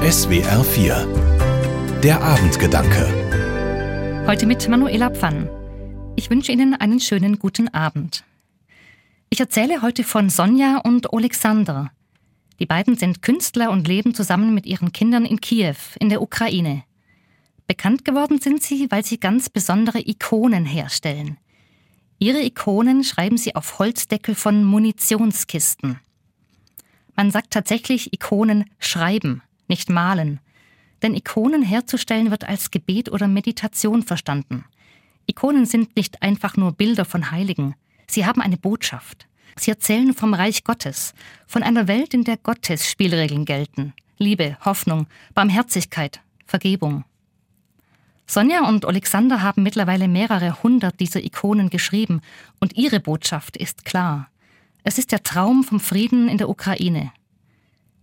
SWR 4 Der Abendgedanke Heute mit Manuela Pfann. Ich wünsche Ihnen einen schönen guten Abend. Ich erzähle heute von Sonja und Alexander. Die beiden sind Künstler und leben zusammen mit ihren Kindern in Kiew, in der Ukraine. Bekannt geworden sind sie, weil sie ganz besondere Ikonen herstellen. Ihre Ikonen schreiben sie auf Holzdeckel von Munitionskisten. Man sagt tatsächlich Ikonen schreiben, nicht malen. Denn Ikonen herzustellen wird als Gebet oder Meditation verstanden. Ikonen sind nicht einfach nur Bilder von Heiligen. Sie haben eine Botschaft. Sie erzählen vom Reich Gottes, von einer Welt, in der Gottes Spielregeln gelten. Liebe, Hoffnung, Barmherzigkeit, Vergebung. Sonja und Alexander haben mittlerweile mehrere hundert dieser Ikonen geschrieben und ihre Botschaft ist klar. Es ist der Traum vom Frieden in der Ukraine.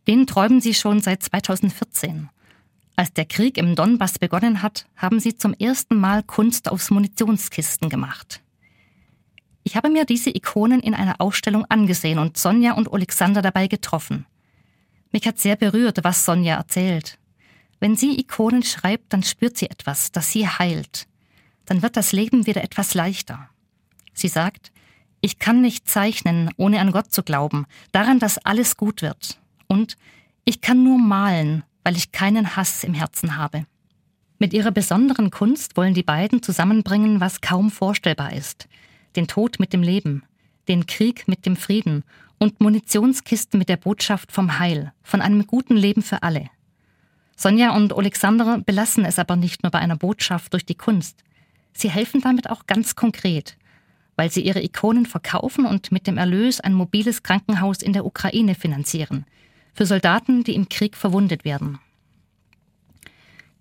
Den träumen sie schon seit 2014. Als der Krieg im Donbass begonnen hat, haben sie zum ersten Mal Kunst aus Munitionskisten gemacht. Ich habe mir diese Ikonen in einer Ausstellung angesehen und Sonja und Alexander dabei getroffen. Mich hat sehr berührt, was Sonja erzählt. Wenn sie Ikonen schreibt, dann spürt sie etwas, das sie heilt. Dann wird das Leben wieder etwas leichter. Sie sagt, ich kann nicht zeichnen, ohne an Gott zu glauben, daran, dass alles gut wird. Und ich kann nur malen, weil ich keinen Hass im Herzen habe. Mit ihrer besonderen Kunst wollen die beiden zusammenbringen, was kaum vorstellbar ist. Den Tod mit dem Leben, den Krieg mit dem Frieden und Munitionskisten mit der Botschaft vom Heil, von einem guten Leben für alle. Sonja und Alexander belassen es aber nicht nur bei einer Botschaft durch die Kunst. Sie helfen damit auch ganz konkret, weil sie ihre Ikonen verkaufen und mit dem Erlös ein mobiles Krankenhaus in der Ukraine finanzieren – für Soldaten, die im Krieg verwundet werden.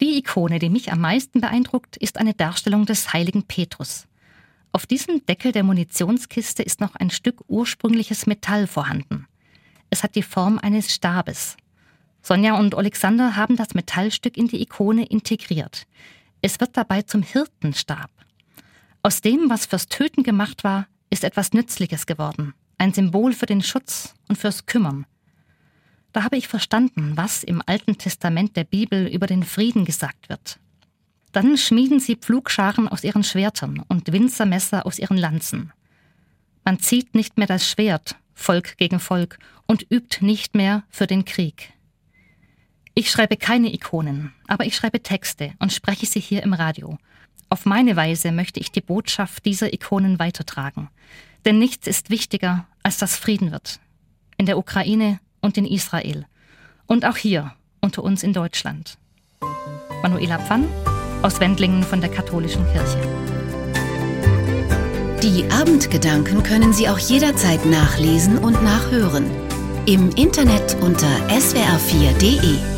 Die Ikone, die mich am meisten beeindruckt, ist eine Darstellung des heiligen Petrus. Auf diesem Deckel der Munitionskiste ist noch ein Stück ursprüngliches Metall vorhanden. Es hat die Form eines Stabes. Sonja und Alexander haben das Metallstück in die Ikone integriert. Es wird dabei zum Hirtenstab. Aus dem, was fürs Töten gemacht war, ist etwas Nützliches geworden. Ein Symbol für den Schutz und fürs Kümmern. Da habe ich verstanden, was im Alten Testament der Bibel über den Frieden gesagt wird. Dann schmieden sie Pflugscharen aus ihren Schwertern und Winzermesser aus ihren Lanzen. Man zieht nicht mehr das Schwert, Volk gegen Volk, und übt nicht mehr für den Krieg. Ich schreibe keine Ikonen, aber ich schreibe Texte und spreche sie hier im Radio. Auf meine Weise möchte ich die Botschaft dieser Ikonen weitertragen. Denn nichts ist wichtiger, als dass Frieden wird. In der Ukraine und in Israel. Und auch hier unter uns in Deutschland. Manuela Pfann aus Wendlingen von der Katholischen Kirche. Die Abendgedanken können Sie auch jederzeit nachlesen und nachhören. Im Internet unter swr4.de.